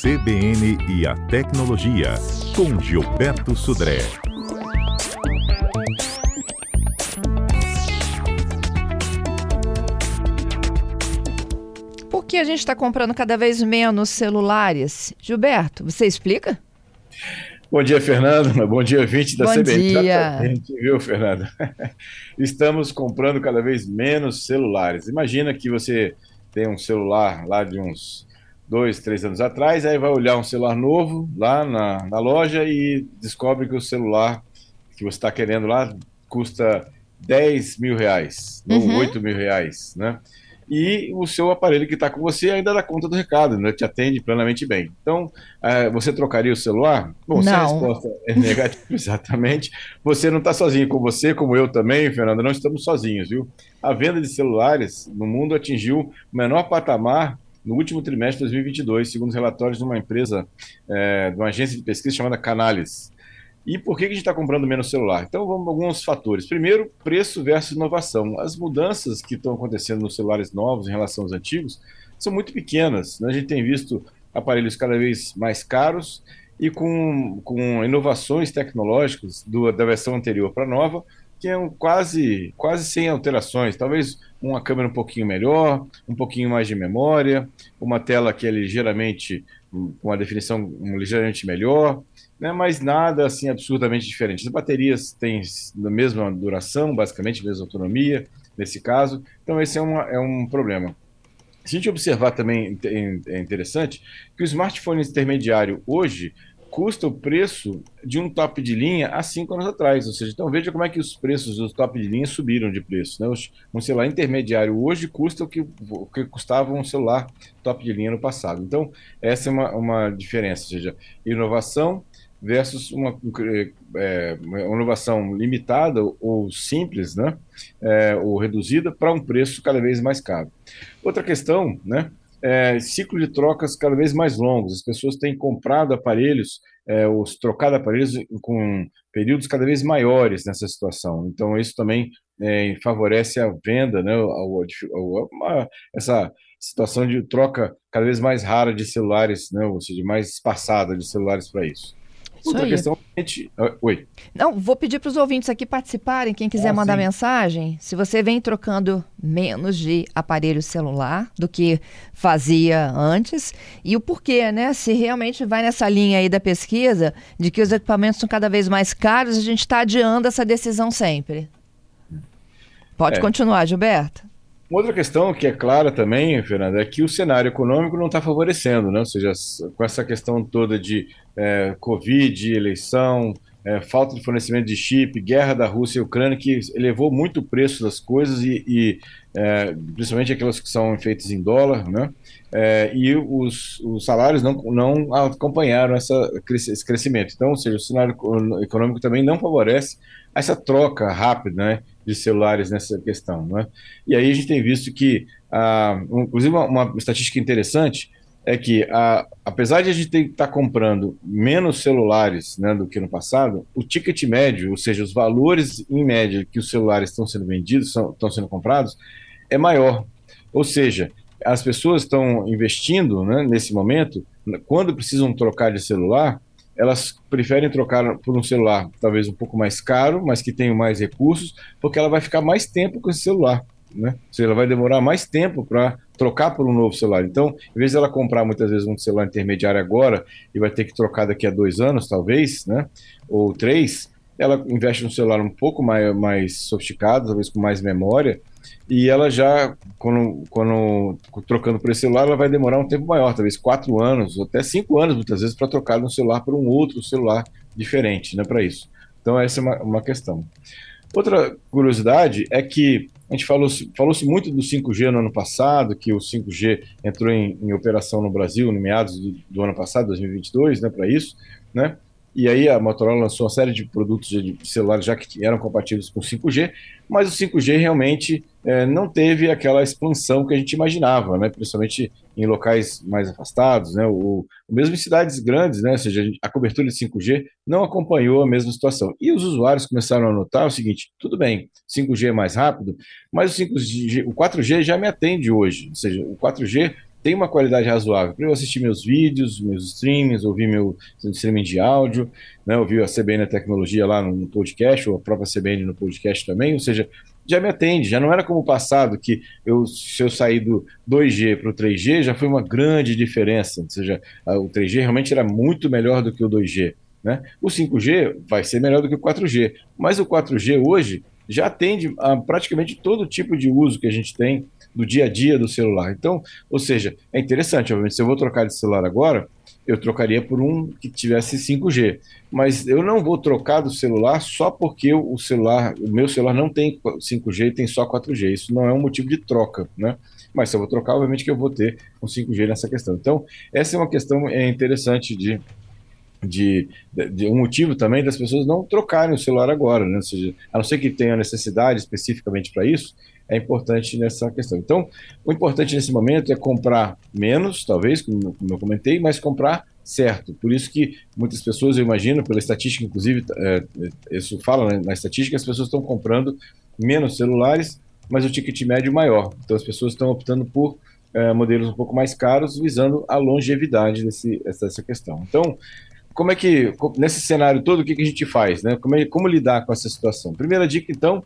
CBN e a Tecnologia, com Gilberto Sudré. Por que a gente está comprando cada vez menos celulares? Gilberto, você explica? Bom dia, Fernando. Bom dia, 20 da Bom CBN. dia. Exatamente, viu, Fernando? Estamos comprando cada vez menos celulares. Imagina que você tem um celular lá de uns dois, três anos atrás, aí vai olhar um celular novo lá na, na loja e descobre que o celular que você está querendo lá custa 10 mil reais, Uhum. ou 8 mil reais, né? E o seu aparelho que está com você ainda dá conta do recado, né? Te atende plenamente bem. Então, eh, você trocaria o celular? Bom, se a Não. resposta é negativa, exatamente. Você não está sozinho com você, como eu também, Fernanda, não estamos sozinhos, viu? A venda de celulares no mundo atingiu o menor patamar no último trimestre de 2022, segundo os relatórios de uma empresa, eh, de uma agência de pesquisa chamada Canalys. E por que a gente está comprando menos celular? Então, vamos alguns fatores. Primeiro, preço versus inovação. As mudanças que estão acontecendo nos celulares novos em relação aos antigos são muito pequenas. né? A gente tem visto aparelhos cada vez mais caros e com, com inovações tecnológicas do, da versão anterior para a nova, que é um quase, quase sem alterações. Talvez uma câmera um pouquinho melhor, um pouquinho mais de memória, uma tela que é ligeiramente, com uma definição um, ligeiramente melhor, né? mas nada assim absurdamente diferente. As baterias têm a mesma duração, basicamente, a mesma autonomia, nesse caso. Então, esse é, uma, é um problema. Se a gente observar também, é interessante, que o smartphone intermediário hoje custa o preço de um top de linha há cinco anos atrás. Ou seja, então veja como é que os preços dos top de linha subiram de preço. Né? Os- Um celular intermediário hoje custa o que, o que custava um celular top de linha no passado. Então, essa é uma, uma diferença, ou seja, inovação versus uma, é, uma inovação limitada ou simples, né? É, ou reduzida para um preço cada vez mais caro. Outra questão, né? É, ciclo de trocas cada vez mais longos. As pessoas têm comprado aparelhos, é, os trocado aparelhos com períodos cada vez maiores nessa situação. Então, isso também é, favorece a venda, né? ao- ao- uma- essa situação de troca cada vez mais rara de celulares, né? Ou seja, mais espaçada de celulares para isso. Outra questão, gente, ah, oi. Não, vou pedir para os ouvintes aqui participarem. Quem quiser Ah, mandar sim. mensagem, se você vem trocando menos de aparelho celular do que fazia antes e o porquê, né? Se realmente vai nessa linha aí da pesquisa de que os equipamentos são cada vez mais caros, a gente está adiando essa decisão sempre. Pode É. continuar, Gilberto. Uma outra questão que é clara também, Fernanda, é que o cenário econômico não está favorecendo, né? Ou seja, com essa questão toda de eh, Covid, eleição, eh, falta de fornecimento de chip, guerra da Rússia e Ucrânia, que elevou muito o preço das coisas e, e, eh, principalmente aquelas que são feitas em dólar, né? Eh, e os, os salários não, não acompanharam essa, esse crescimento. Então, ou seja, o cenário eco- econômico também não favorece essa troca rápida, né? De celulares nessa questão, né? E aí a gente tem visto que, ah, inclusive, uma, uma estatística interessante é que, ah, apesar de a gente estar comprando menos celulares né, do que no passado, o ticket médio, ou seja, os valores em média que os celulares estão sendo vendidos, são, estão sendo comprados, é maior. Ou seja, as pessoas estão investindo né, nesse momento, quando precisam trocar de celular, elas preferem trocar por um celular talvez um pouco mais caro, mas que tenha mais recursos, porque ela vai ficar mais tempo com esse celular. Né? Ou seja, ela vai demorar mais tempo para trocar por um novo celular. Então, em vez dela comprar muitas vezes um celular intermediário agora e vai ter que trocar daqui a dois anos, talvez, né? ou três, ela investe num celular um pouco mais, mais sofisticado, talvez com mais memória, e ela já, quando, quando trocando por esse celular, ela vai demorar um tempo maior, talvez quatro anos, ou até cinco anos, muitas vezes, para trocar de um celular por um outro celular diferente, né, para isso. Então, essa é uma, uma questão. Outra curiosidade é que a gente falou-se falou muito do 5G no ano passado, que o 5G entrou em, em operação no Brasil no meados do, do ano passado, 2022, né, para isso, né? E aí a Motorola lançou uma série de produtos de celulares já que eram compatíveis com 5G, mas o 5G realmente é, não teve aquela expansão que a gente imaginava, né? principalmente em locais mais afastados, né? o, mesmo em cidades grandes, né? ou seja, a cobertura de 5G não acompanhou a mesma situação. E os usuários começaram a notar o seguinte, tudo bem, 5G é mais rápido, mas o 5G, o 4G já me atende hoje, ou seja, o 4G tem uma qualidade razoável para eu assistir meus vídeos, meus streamings, ouvir meu streaming de áudio, né, ouvir a CBN Tecnologia lá no podcast, ou a própria CBN no podcast também, ou seja, já me atende, já não era como o passado, que eu, se eu sair do 2G para o 3G, já foi uma grande diferença, ou seja, o 3G realmente era muito melhor do que o 2G. Né? O 5G vai ser melhor do que o 4G, mas o 4G hoje já atende a praticamente todo tipo de uso que a gente tem do dia a dia do celular. Então, ou seja, é interessante, obviamente, se eu vou trocar de celular agora, eu trocaria por um que tivesse 5G. Mas eu não vou trocar do celular só porque o celular, o meu celular não tem 5G e tem só 4G. Isso não é um motivo de troca, né? Mas se eu vou trocar, obviamente que eu vou ter um 5G nessa questão. Então, essa é uma questão é interessante de de, de, um motivo também das pessoas não trocarem o celular agora, né? Ou seja, a não ser que tenha necessidade especificamente para isso, é importante nessa questão. Então, o importante nesse momento é comprar menos, talvez, como, como eu comentei, mas comprar certo. Por isso que muitas pessoas, eu imagino, pela estatística, inclusive, é, isso fala né, na estatística, as pessoas estão comprando menos celulares, mas o ticket médio maior. Então, as pessoas estão optando por é, modelos um pouco mais caros, visando a longevidade desse, dessa questão. Então, como é que, nesse cenário todo, o que, que a gente faz? Né? Como, é, como lidar com essa situação? Primeira dica, então,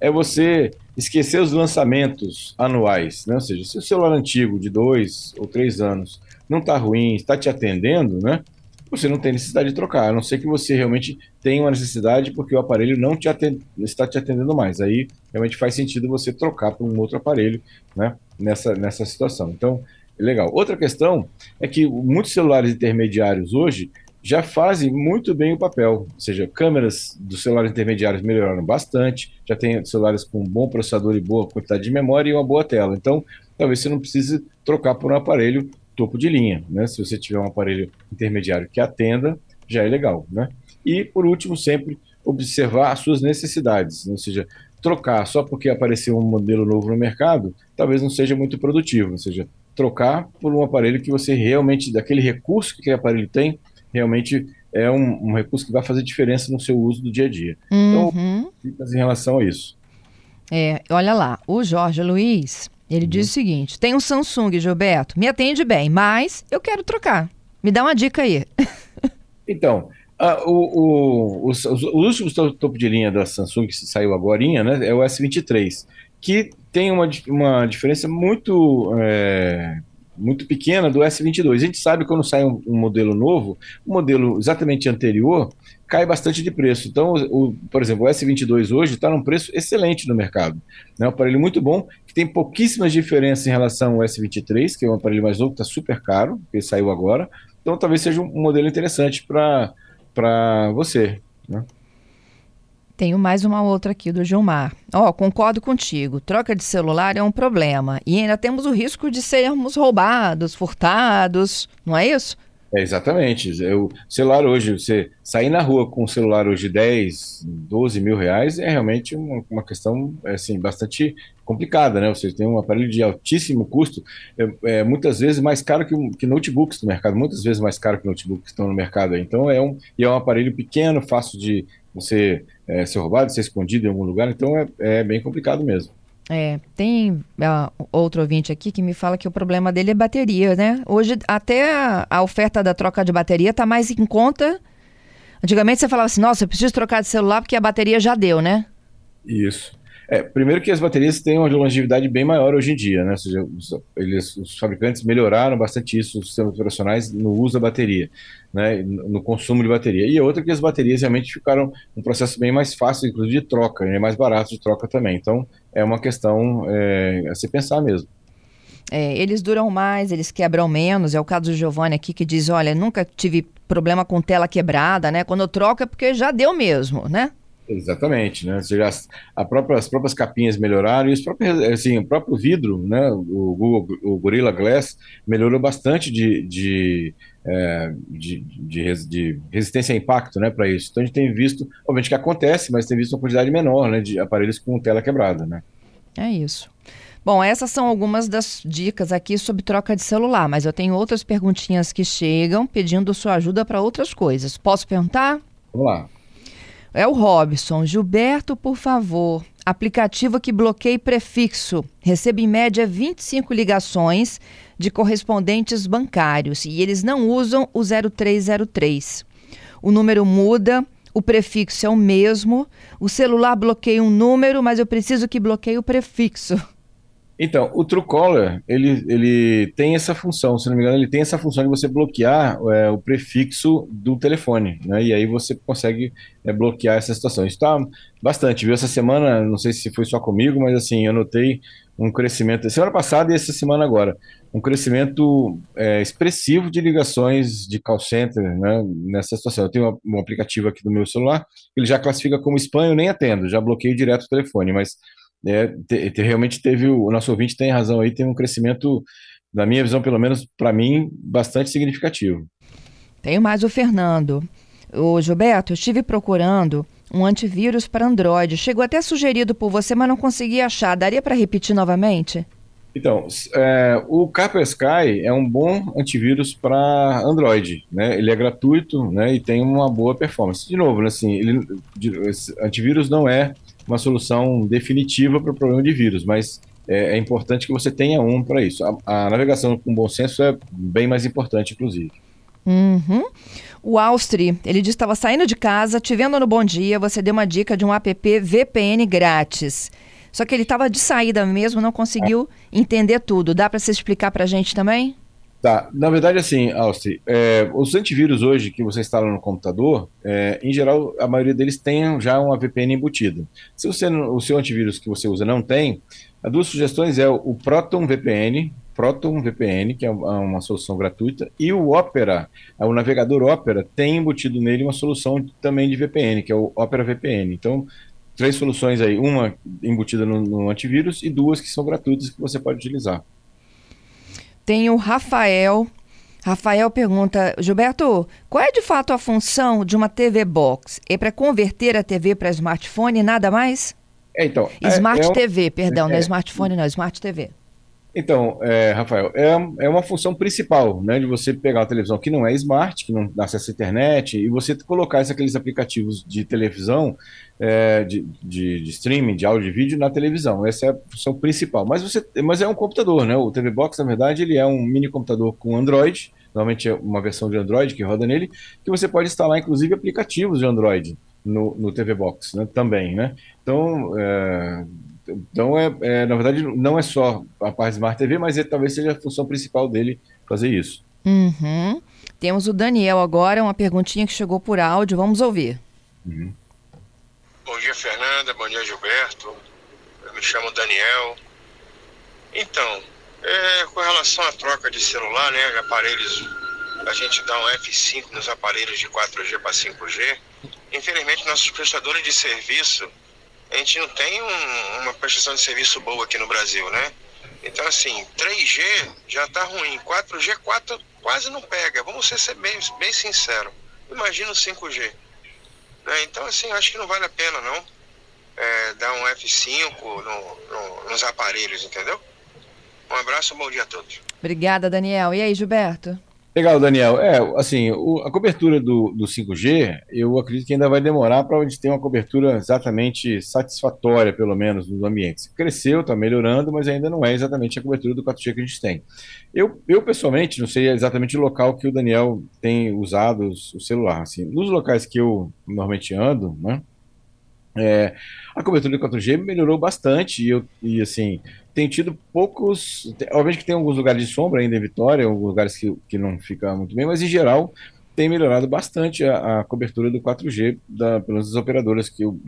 é você esquecer os lançamentos anuais. Né? Ou seja, se o celular antigo, de dois ou três anos, não está ruim, está te atendendo, né? você não tem necessidade de trocar, a não ser que você realmente tenha uma necessidade porque o aparelho não te atende, está te atendendo mais. Aí realmente faz sentido você trocar para um outro aparelho né? nessa, nessa situação. Então, legal. Outra questão é que muitos celulares intermediários hoje já fazem muito bem o papel. Ou seja, câmeras dos celulares intermediários melhoraram bastante, já tem celulares com bom processador e boa quantidade de memória e uma boa tela. Então, talvez você não precise trocar por um aparelho topo de linha. Né? Se você tiver um aparelho intermediário que atenda, já é legal. Né? E, por último, sempre observar as suas necessidades. Né? Ou seja, trocar só porque apareceu um modelo novo no mercado, talvez não seja muito produtivo. Ou seja, trocar por um aparelho que você realmente, daquele recurso que aquele aparelho tem, realmente é um, um, recurso que vai fazer diferença no seu uso do dia a dia. Então, uhum. Então, em relação a isso. É, olha lá, o Jorge Luiz, ele uhum. diz o seguinte: tem um Samsung, Gilberto, me atende bem, mas eu quero trocar. Me dá uma dica aí. então, o, o, os, os, últimos topo de linha da Samsung que saiu agora, né, é o S23, que tem uma, uma diferença muito é, muito pequena do S22. A gente sabe quando sai um, um, modelo novo, o modelo exatamente anterior cai bastante de preço. Então, o, o por exemplo, o S22 hoje está num preço excelente no mercado. É um aparelho muito bom, que tem pouquíssimas diferenças em relação ao S23, que é um aparelho mais novo, que está super caro, que saiu agora. Então, talvez seja um modelo interessante para você. Né? Tenho mais uma outra aqui do Gilmar. Ó, oh, concordo contigo. Troca de celular é um problema. E ainda temos o risco de sermos roubados, furtados, não é isso? É, exatamente. O celular hoje, você sair na rua com um celular hoje 10, 12 mil reais é realmente uma, uma questão assim, bastante complicada, né? Você tem um aparelho de altíssimo custo, é, é, muitas vezes mais caro que, que notebooks no mercado, muitas vezes mais caro que notebooks que estão no mercado. Então é um, e é um aparelho pequeno, fácil de você é, ser roubado, ser escondido em algum lugar, então é, é bem complicado mesmo. É, tem uh, outro ouvinte aqui que me fala que o problema dele é bateria, né? Hoje até a, a oferta da troca de bateria está mais em conta. Antigamente você falava assim, nossa, eu preciso trocar de celular porque a bateria já deu, né? Isso. É, primeiro que as baterias têm uma longevidade bem maior hoje em dia, né? Ou seja, os, eles, os fabricantes melhoraram bastante isso, os sistemas operacionais, no uso da bateria, né? No consumo de bateria. E outra que as baterias realmente ficaram um processo bem mais fácil, inclusive de troca, e mais barato de troca também. Então, é uma questão é, a se pensar mesmo. É, eles duram mais, eles quebram menos. É o caso do Giovanni aqui que diz: olha, nunca tive problema com tela quebrada, né? Quando eu troco é porque já deu mesmo, né? Exatamente, né? Seja, a própria, as próprias capinhas melhoraram e os próprios, assim, o próprio vidro, né? O, Google, o Gorilla Glass melhorou bastante de, de, é, de, de, de, resistência a impacto, né? Para isso. Então a gente tem visto, obviamente que acontece, mas tem visto uma quantidade menor, né? De aparelhos com tela quebrada, né? É isso. Bom, essas são algumas das dicas aqui sobre troca de celular, mas eu tenho outras perguntinhas que chegam pedindo sua ajuda para outras coisas. Posso perguntar? Vamos lá. É o Robson. Gilberto, por favor, aplicativo que bloqueia prefixo. Recebo em média 25 ligações de correspondentes bancários e eles não usam o 0303. O número muda, o prefixo é o mesmo, o celular bloqueia um número, mas eu preciso que bloqueie o prefixo. Então, o Truecaller, ele, ele tem essa função, se não me engano, ele tem essa função de você bloquear é, o prefixo do telefone, né? E aí você consegue é, bloquear essa situação. Isso está bastante, viu? Essa semana, não sei se foi só comigo, mas assim, eu notei um crescimento, semana passada e essa semana agora, um crescimento é, expressivo de ligações de call center né, nessa situação. Eu tenho um aplicativo aqui do meu celular, ele já classifica como spam, eu nem atendo, já bloqueio direto o telefone, mas é, te, te, realmente teve, o, o nosso ouvinte tem razão aí, tem um crescimento, na minha visão, pelo menos para mim, bastante significativo. Tenho mais o Fernando. O Gilberto, eu estive procurando um antivírus para Android. Chegou até sugerido por você, mas não consegui achar. Daria para repetir novamente? Então, é, o Kaspersky é um bom antivírus para Android, né? Ele é gratuito, né? E tem uma boa performance. De novo, né, assim, ele, antivírus não é uma solução definitiva para o problema de vírus, mas é, é, importante que você tenha um para isso. A, a, navegação com bom senso é bem mais importante, inclusive. Uhum. O Austri, ele disse que estava saindo de casa, te vendo no Bom Dia, você deu uma dica de um app VPN grátis. Só que ele estava de saída mesmo, não conseguiu entender tudo. Dá para você explicar para a gente também? Tá, na verdade, assim, Austri, é, os antivírus hoje que você instala no computador, é, em geral, a maioria deles tem já uma VPN embutida. Se você, o seu antivírus que você usa não tem, as duas sugestões é o Proton VPN, Proton VPN, que é uma solução gratuita, e o Opera, o navegador Opera, tem embutido nele uma solução também de VPN, que é o Opera VPN. Então, três soluções aí, uma embutida no, no antivírus e duas que são gratuitas que você pode utilizar. Tem o Rafael. Rafael pergunta, Gilberto, qual é de fato a função de uma TV Box? É para converter a TV para smartphone e nada mais? É, então, Smart é, é TV, perdão, é, não é smartphone, não, Smart TV. Então, é, Rafael, é, é uma função principal, né, de você pegar uma televisão que não é smart, que não dá acesso à internet, e você colocar esses, aqueles aplicativos de televisão, é, de, de, de, streaming, de áudio e vídeo na televisão. Essa é a função principal. Mas, você, mas é um computador, né? O TV Box, na verdade, ele é um mini computador com Android, normalmente é uma versão de Android que roda nele, que você pode instalar, inclusive, aplicativos de Android no, no TV Box, né, também, né? Então, é, então, é, é, na verdade, não é só a parte Smart TV, mas é, talvez seja a função principal dele fazer isso. Uhum. Temos o Daniel agora, uma perguntinha que chegou por áudio, vamos ouvir. Uhum. Bom dia, Fernanda, bom dia, Gilberto. Eu me chamo Daniel. Então, é, com relação à troca de celular, né, de aparelhos, a gente dá um F5 nos aparelhos de 4G para 5G. Infelizmente, nossos prestadores de serviço a gente não tem um, uma prestação de serviço boa aqui no Brasil, né? Então, assim, 3G já tá ruim, 4G 4 quase não pega. Vamos ser bem, bem sinceros. Imagina o 5G. Né? Então, assim, acho que não vale a pena, não, é, dar um F5 no, no, nos aparelhos, entendeu? Um abraço, bom dia a todos. Obrigada, Daniel. E aí, Gilberto? Legal, Daniel. É, assim, o, a cobertura do, do 5G, eu acredito que ainda vai demorar para a gente ter uma cobertura exatamente satisfatória, pelo menos, nos ambientes. Cresceu, está melhorando, mas ainda não é exatamente a cobertura do 4G que a gente tem. Eu, eu pessoalmente, não sei exatamente o local que o Daniel tem usado o celular. Assim, nos locais que eu normalmente ando, né? É, a cobertura do 4G melhorou bastante e, eu, e assim, tem tido poucos. Obviamente que tem alguns lugares de sombra ainda em Vitória, alguns lugares que, que não fica muito bem, mas em geral tem melhorado bastante a, a cobertura do 4G, da, pelas operadoras que eu,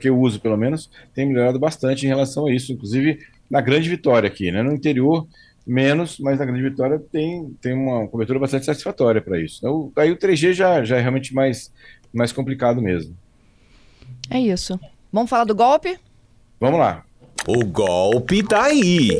que eu uso, pelo menos, tem melhorado bastante em relação a isso, inclusive na Grande Vitória aqui, né? No interior, menos, mas na Grande Vitória tem, tem uma cobertura bastante satisfatória para isso. Então, aí o 3G já, já é realmente mais, mais complicado mesmo. É isso. Vamos falar do golpe? Vamos lá. O golpe tá aí.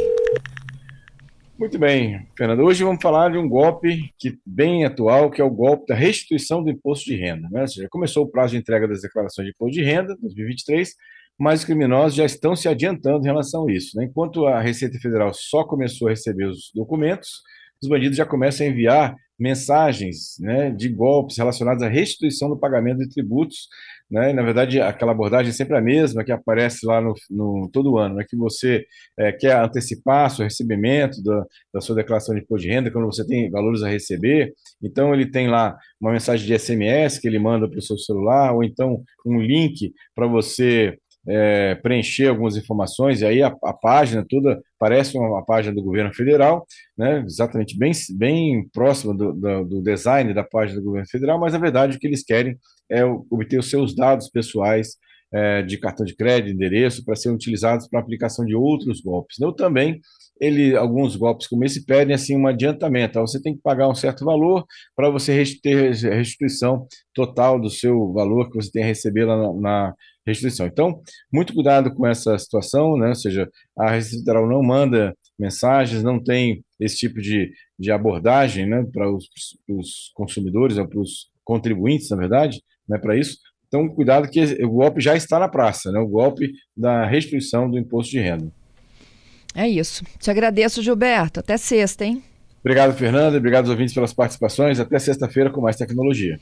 Muito bem, Fernando. Hoje vamos falar de um golpe que bem atual, que é o golpe da restituição do imposto de renda. Né? Já começou o prazo de entrega das declarações de imposto de renda, 2023, mas os criminosos já estão se adiantando em relação a isso. Né? Enquanto a Receita Federal só começou a receber os documentos, os bandidos já começam a enviar mensagens né, de golpes relacionados à restituição do pagamento de tributos. Né? Na verdade, aquela abordagem é sempre a mesma que aparece lá no, no todo ano, né? que você é, quer antecipar seu recebimento da, da sua declaração de imposto de renda quando você tem valores a receber. Então, ele tem lá uma mensagem de SMS que ele manda para o seu celular, ou então um link para você é, preencher algumas informações, e aí a, a, página toda parece uma, página do governo federal, né, exatamente bem, bem próxima do, do, do, design da página do governo federal, mas na verdade o que eles querem é obter os seus dados pessoais é, de cartão de crédito, endereço, para serem utilizados para aplicação de outros golpes. Eu também ele, alguns golpes como esse pedem assim um adiantamento. Você tem que pagar um certo valor para você ter restituição total do seu valor que você tem a receber lá na, na restituição. Então, muito cuidado com essa situação, né? Ou seja, a Receita Federal não manda mensagens, não tem esse tipo de, de abordagem, né, para os, os consumidores, para os contribuintes, na verdade, né, para isso. Então, cuidado que o golpe já está na praça, né? O golpe da restituição do imposto de renda. É isso. Te agradeço, Gilberto. Até sexta, hein? Obrigado, Fernanda. Obrigado aos ouvintes pelas participações. Até sexta-feira com mais tecnologia.